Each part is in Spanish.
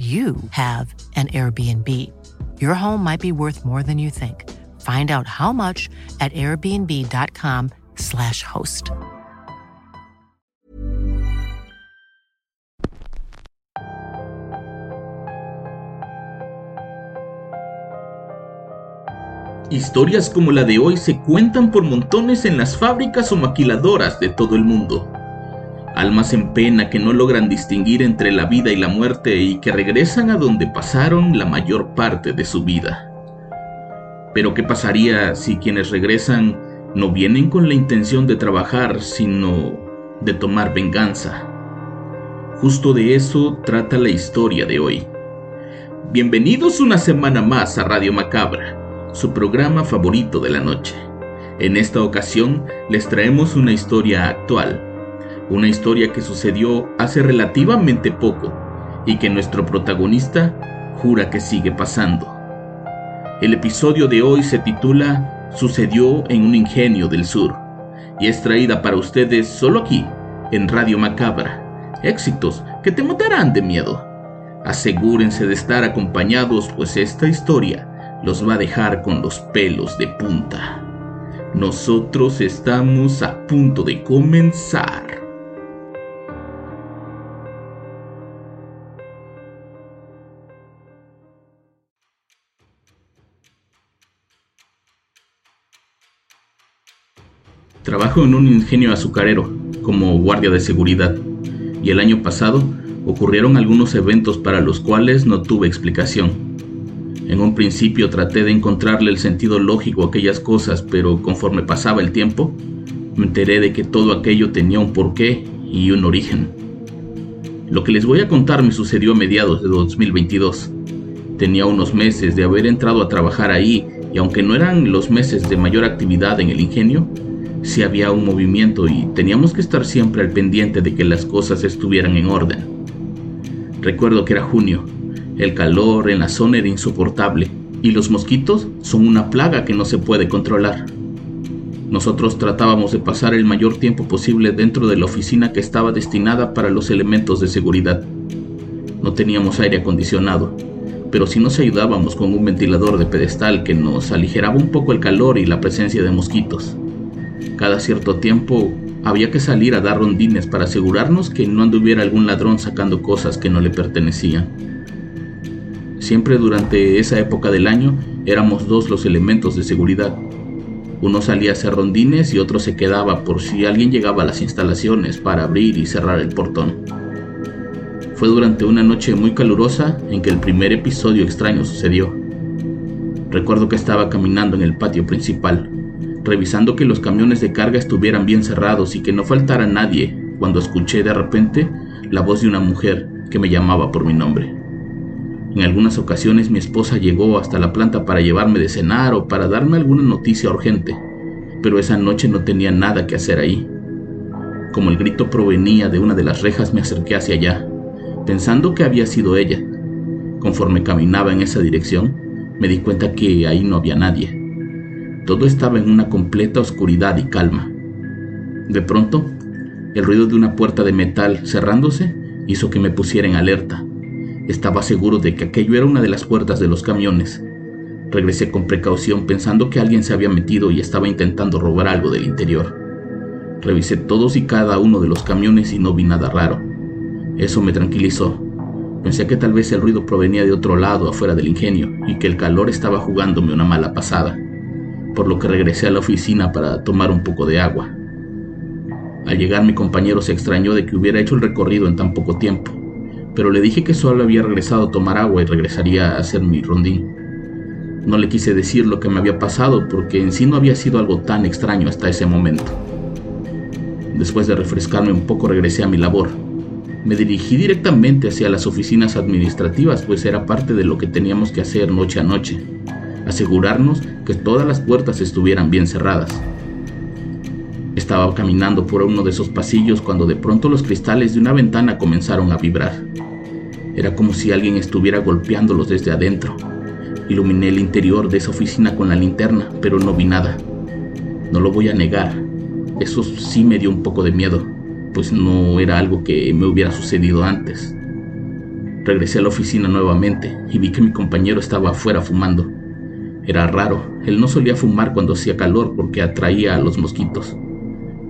you have an Airbnb. Your home might be worth more than you think. Find out how much at airbnb.com/slash host. Historias como la de hoy se cuentan por montones en las fábricas o maquiladoras de todo el mundo. Almas en pena que no logran distinguir entre la vida y la muerte y que regresan a donde pasaron la mayor parte de su vida. Pero ¿qué pasaría si quienes regresan no vienen con la intención de trabajar, sino de tomar venganza? Justo de eso trata la historia de hoy. Bienvenidos una semana más a Radio Macabra su programa favorito de la noche. En esta ocasión les traemos una historia actual, una historia que sucedió hace relativamente poco y que nuestro protagonista jura que sigue pasando. El episodio de hoy se titula Sucedió en un ingenio del sur y es traída para ustedes solo aquí, en Radio Macabra. Éxitos que te matarán de miedo. Asegúrense de estar acompañados pues esta historia los va a dejar con los pelos de punta. Nosotros estamos a punto de comenzar. Trabajo en un ingenio azucarero como guardia de seguridad y el año pasado ocurrieron algunos eventos para los cuales no tuve explicación. En un principio traté de encontrarle el sentido lógico a aquellas cosas, pero conforme pasaba el tiempo, me enteré de que todo aquello tenía un porqué y un origen. Lo que les voy a contar me sucedió a mediados de 2022. Tenía unos meses de haber entrado a trabajar ahí y aunque no eran los meses de mayor actividad en el ingenio, sí había un movimiento y teníamos que estar siempre al pendiente de que las cosas estuvieran en orden. Recuerdo que era junio el calor en la zona era insoportable y los mosquitos son una plaga que no se puede controlar. Nosotros tratábamos de pasar el mayor tiempo posible dentro de la oficina que estaba destinada para los elementos de seguridad. No teníamos aire acondicionado, pero sí nos ayudábamos con un ventilador de pedestal que nos aligeraba un poco el calor y la presencia de mosquitos. Cada cierto tiempo había que salir a dar rondines para asegurarnos que no anduviera algún ladrón sacando cosas que no le pertenecían. Siempre durante esa época del año éramos dos los elementos de seguridad. Uno salía a hacer rondines y otro se quedaba por si alguien llegaba a las instalaciones para abrir y cerrar el portón. Fue durante una noche muy calurosa en que el primer episodio extraño sucedió. Recuerdo que estaba caminando en el patio principal, revisando que los camiones de carga estuvieran bien cerrados y que no faltara nadie, cuando escuché de repente la voz de una mujer que me llamaba por mi nombre. En algunas ocasiones mi esposa llegó hasta la planta para llevarme de cenar o para darme alguna noticia urgente, pero esa noche no tenía nada que hacer ahí. Como el grito provenía de una de las rejas me acerqué hacia allá, pensando que había sido ella. Conforme caminaba en esa dirección, me di cuenta que ahí no había nadie. Todo estaba en una completa oscuridad y calma. De pronto, el ruido de una puerta de metal cerrándose hizo que me pusiera en alerta. Estaba seguro de que aquello era una de las puertas de los camiones. Regresé con precaución pensando que alguien se había metido y estaba intentando robar algo del interior. Revisé todos y cada uno de los camiones y no vi nada raro. Eso me tranquilizó. Pensé que tal vez el ruido provenía de otro lado afuera del ingenio y que el calor estaba jugándome una mala pasada, por lo que regresé a la oficina para tomar un poco de agua. Al llegar mi compañero se extrañó de que hubiera hecho el recorrido en tan poco tiempo pero le dije que solo había regresado a tomar agua y regresaría a hacer mi rondín. No le quise decir lo que me había pasado porque en sí no había sido algo tan extraño hasta ese momento. Después de refrescarme un poco regresé a mi labor. Me dirigí directamente hacia las oficinas administrativas, pues era parte de lo que teníamos que hacer noche a noche, asegurarnos que todas las puertas estuvieran bien cerradas. Estaba caminando por uno de esos pasillos cuando de pronto los cristales de una ventana comenzaron a vibrar. Era como si alguien estuviera golpeándolos desde adentro. Iluminé el interior de esa oficina con la linterna, pero no vi nada. No lo voy a negar, eso sí me dio un poco de miedo, pues no era algo que me hubiera sucedido antes. Regresé a la oficina nuevamente y vi que mi compañero estaba afuera fumando. Era raro, él no solía fumar cuando hacía calor porque atraía a los mosquitos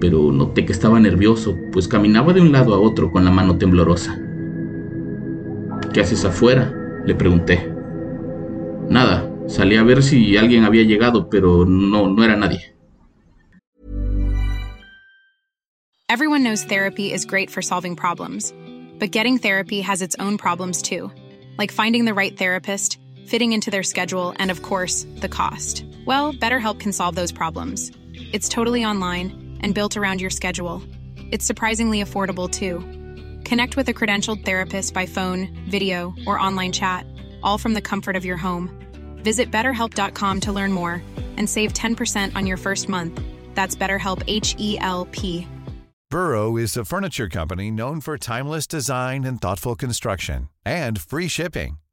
pero noté que estaba nervioso, pues caminaba de un lado a otro con la mano temblorosa. ¿Qué haces afuera? le pregunté. Nada, salí a ver si alguien había llegado, pero no, no era nadie. Everyone knows therapy is great for solving problems, but getting therapy has its own problems too, like finding the right therapist, fitting into their schedule, and of course, the cost. Well, BetterHelp can solve those problems. It's totally online and built around your schedule. It's surprisingly affordable, too. Connect with a credentialed therapist by phone, video, or online chat, all from the comfort of your home. Visit betterhelp.com to learn more and save 10% on your first month. That's BetterHelp H E L P. Burrow is a furniture company known for timeless design and thoughtful construction and free shipping,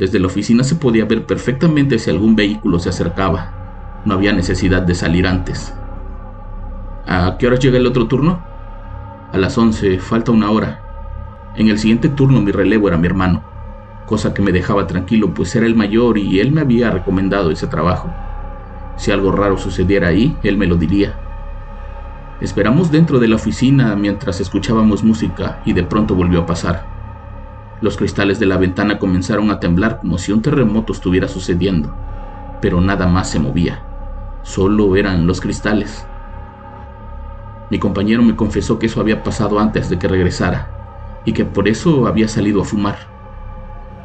Desde la oficina se podía ver perfectamente si algún vehículo se acercaba. No había necesidad de salir antes. ¿A qué hora llega el otro turno? A las 11, falta una hora. En el siguiente turno mi relevo era mi hermano, cosa que me dejaba tranquilo pues era el mayor y él me había recomendado ese trabajo. Si algo raro sucediera ahí, él me lo diría. Esperamos dentro de la oficina mientras escuchábamos música y de pronto volvió a pasar. Los cristales de la ventana comenzaron a temblar como si un terremoto estuviera sucediendo, pero nada más se movía solo eran los cristales. Mi compañero me confesó que eso había pasado antes de que regresara y que por eso había salido a fumar.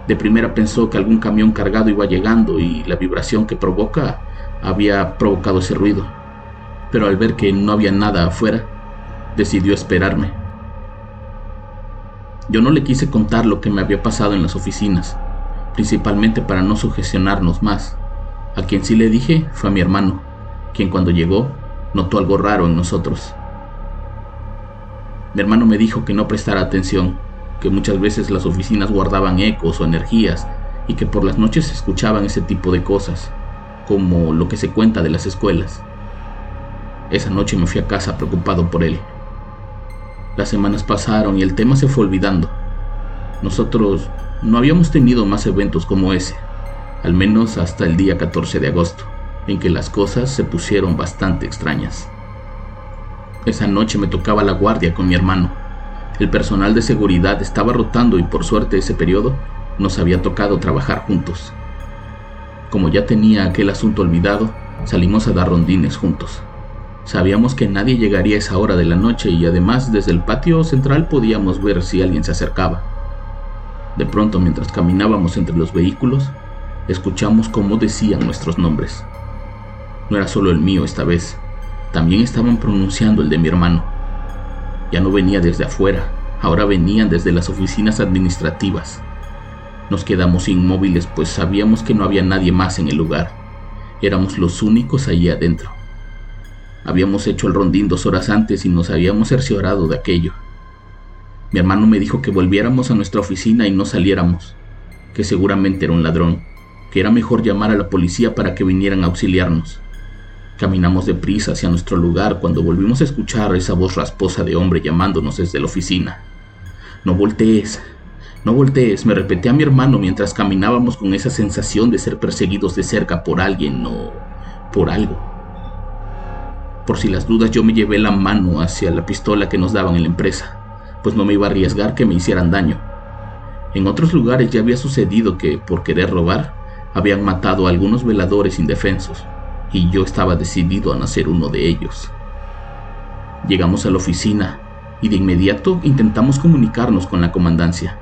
De primera pensó que algún camión cargado iba llegando y la vibración que provoca había provocado ese ruido, pero al ver que no había nada afuera, decidió esperarme. Yo no le quise contar lo que me había pasado en las oficinas, principalmente para no sugestionarnos más. A quien sí le dije fue a mi hermano, quien cuando llegó notó algo raro en nosotros. Mi hermano me dijo que no prestara atención, que muchas veces las oficinas guardaban ecos o energías y que por las noches se escuchaban ese tipo de cosas, como lo que se cuenta de las escuelas. Esa noche me fui a casa preocupado por él. Las semanas pasaron y el tema se fue olvidando. Nosotros no habíamos tenido más eventos como ese al menos hasta el día 14 de agosto, en que las cosas se pusieron bastante extrañas. Esa noche me tocaba la guardia con mi hermano. El personal de seguridad estaba rotando y por suerte ese periodo nos había tocado trabajar juntos. Como ya tenía aquel asunto olvidado, salimos a dar rondines juntos. Sabíamos que nadie llegaría a esa hora de la noche y además desde el patio central podíamos ver si alguien se acercaba. De pronto, mientras caminábamos entre los vehículos, escuchamos cómo decían nuestros nombres. No era solo el mío esta vez, también estaban pronunciando el de mi hermano. Ya no venía desde afuera, ahora venían desde las oficinas administrativas. Nos quedamos inmóviles pues sabíamos que no había nadie más en el lugar. Éramos los únicos allí adentro. Habíamos hecho el rondín dos horas antes y nos habíamos cerciorado de aquello. Mi hermano me dijo que volviéramos a nuestra oficina y no saliéramos, que seguramente era un ladrón que era mejor llamar a la policía para que vinieran a auxiliarnos. Caminamos deprisa hacia nuestro lugar cuando volvimos a escuchar esa voz rasposa de hombre llamándonos desde la oficina. No voltees, no voltees, me repetí a mi hermano mientras caminábamos con esa sensación de ser perseguidos de cerca por alguien o por algo. Por si las dudas yo me llevé la mano hacia la pistola que nos daban en la empresa, pues no me iba a arriesgar que me hicieran daño. En otros lugares ya había sucedido que, por querer robar, habían matado a algunos veladores indefensos, y yo estaba decidido a nacer uno de ellos. Llegamos a la oficina y de inmediato intentamos comunicarnos con la comandancia,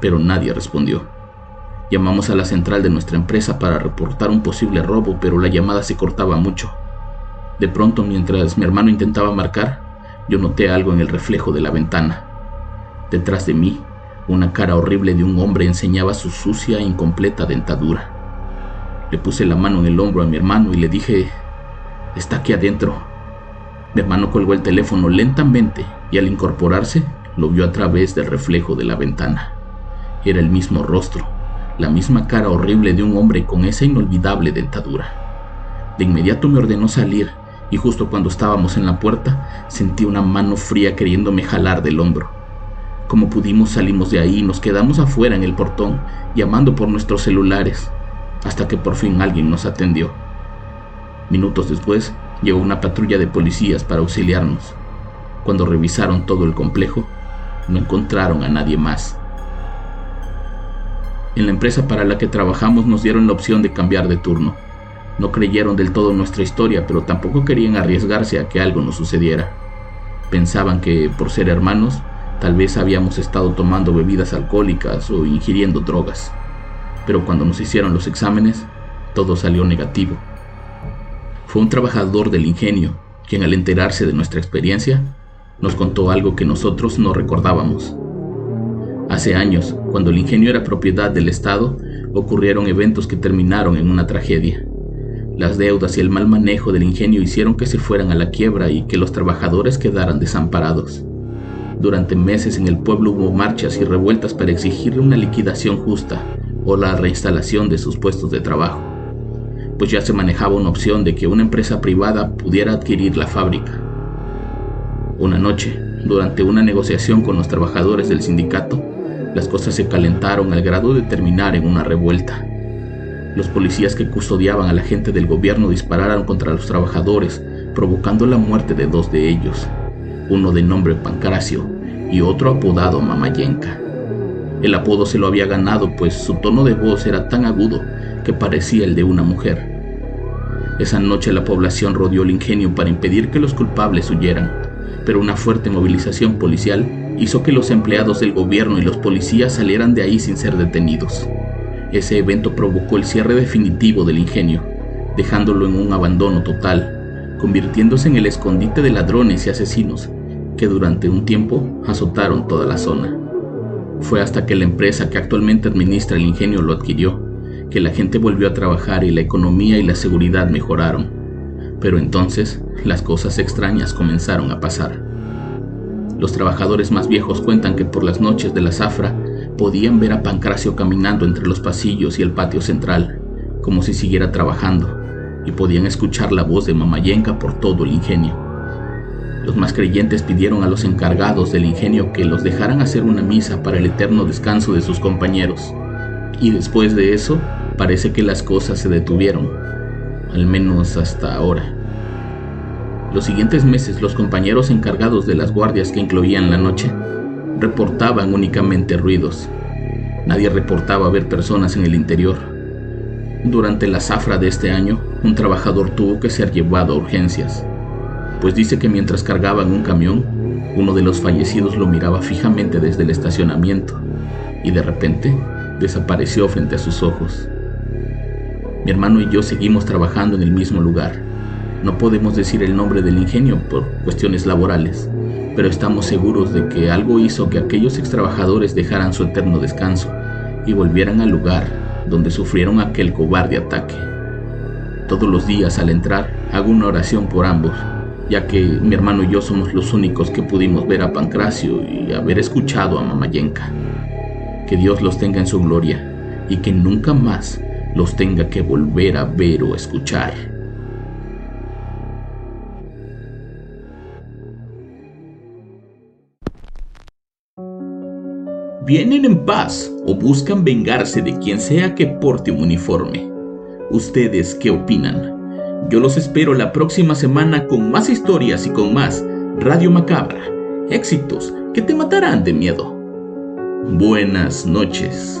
pero nadie respondió. Llamamos a la central de nuestra empresa para reportar un posible robo, pero la llamada se cortaba mucho. De pronto, mientras mi hermano intentaba marcar, yo noté algo en el reflejo de la ventana. Detrás de mí, una cara horrible de un hombre enseñaba su sucia e incompleta dentadura. Le puse la mano en el hombro a mi hermano y le dije, está aquí adentro. Mi hermano colgó el teléfono lentamente y al incorporarse lo vio a través del reflejo de la ventana. Era el mismo rostro, la misma cara horrible de un hombre con esa inolvidable dentadura. De inmediato me ordenó salir y justo cuando estábamos en la puerta sentí una mano fría queriéndome jalar del hombro. Como pudimos salimos de ahí y nos quedamos afuera en el portón llamando por nuestros celulares hasta que por fin alguien nos atendió. Minutos después llegó una patrulla de policías para auxiliarnos. Cuando revisaron todo el complejo, no encontraron a nadie más. En la empresa para la que trabajamos nos dieron la opción de cambiar de turno. No creyeron del todo nuestra historia, pero tampoco querían arriesgarse a que algo nos sucediera. Pensaban que, por ser hermanos, tal vez habíamos estado tomando bebidas alcohólicas o ingiriendo drogas. Pero cuando nos hicieron los exámenes, todo salió negativo. Fue un trabajador del ingenio quien al enterarse de nuestra experiencia nos contó algo que nosotros no recordábamos. Hace años, cuando el ingenio era propiedad del Estado, ocurrieron eventos que terminaron en una tragedia. Las deudas y el mal manejo del ingenio hicieron que se fueran a la quiebra y que los trabajadores quedaran desamparados. Durante meses en el pueblo hubo marchas y revueltas para exigir una liquidación justa o la reinstalación de sus puestos de trabajo, pues ya se manejaba una opción de que una empresa privada pudiera adquirir la fábrica. Una noche, durante una negociación con los trabajadores del sindicato, las cosas se calentaron al grado de terminar en una revuelta. Los policías que custodiaban a la gente del gobierno dispararon contra los trabajadores, provocando la muerte de dos de ellos, uno de nombre Pancracio y otro apodado Mamayenka. El apodo se lo había ganado pues su tono de voz era tan agudo que parecía el de una mujer. Esa noche la población rodeó el ingenio para impedir que los culpables huyeran, pero una fuerte movilización policial hizo que los empleados del gobierno y los policías salieran de ahí sin ser detenidos. Ese evento provocó el cierre definitivo del ingenio, dejándolo en un abandono total, convirtiéndose en el escondite de ladrones y asesinos que durante un tiempo azotaron toda la zona. Fue hasta que la empresa que actualmente administra el ingenio lo adquirió, que la gente volvió a trabajar y la economía y la seguridad mejoraron. Pero entonces las cosas extrañas comenzaron a pasar. Los trabajadores más viejos cuentan que por las noches de la zafra podían ver a Pancracio caminando entre los pasillos y el patio central, como si siguiera trabajando, y podían escuchar la voz de Mamayenka por todo el ingenio. Los más creyentes pidieron a los encargados del ingenio que los dejaran hacer una misa para el eterno descanso de sus compañeros, y después de eso parece que las cosas se detuvieron, al menos hasta ahora. Los siguientes meses los compañeros encargados de las guardias que incluían la noche reportaban únicamente ruidos. Nadie reportaba ver personas en el interior. Durante la zafra de este año, un trabajador tuvo que ser llevado a urgencias, pues dice que mientras cargaban un camión, uno de los fallecidos lo miraba fijamente desde el estacionamiento y de repente desapareció frente a sus ojos. Mi hermano y yo seguimos trabajando en el mismo lugar. No podemos decir el nombre del ingenio por cuestiones laborales, pero estamos seguros de que algo hizo que aquellos extrabajadores dejaran su eterno descanso y volvieran al lugar donde sufrieron aquel cobarde ataque. Todos los días al entrar hago una oración por ambos, ya que mi hermano y yo somos los únicos que pudimos ver a Pancracio y haber escuchado a Mamayenka. Que Dios los tenga en su gloria y que nunca más los tenga que volver a ver o escuchar. ¿Vienen en paz o buscan vengarse de quien sea que porte un uniforme? ¿Ustedes qué opinan? Yo los espero la próxima semana con más historias y con más Radio Macabra. Éxitos que te matarán de miedo. Buenas noches.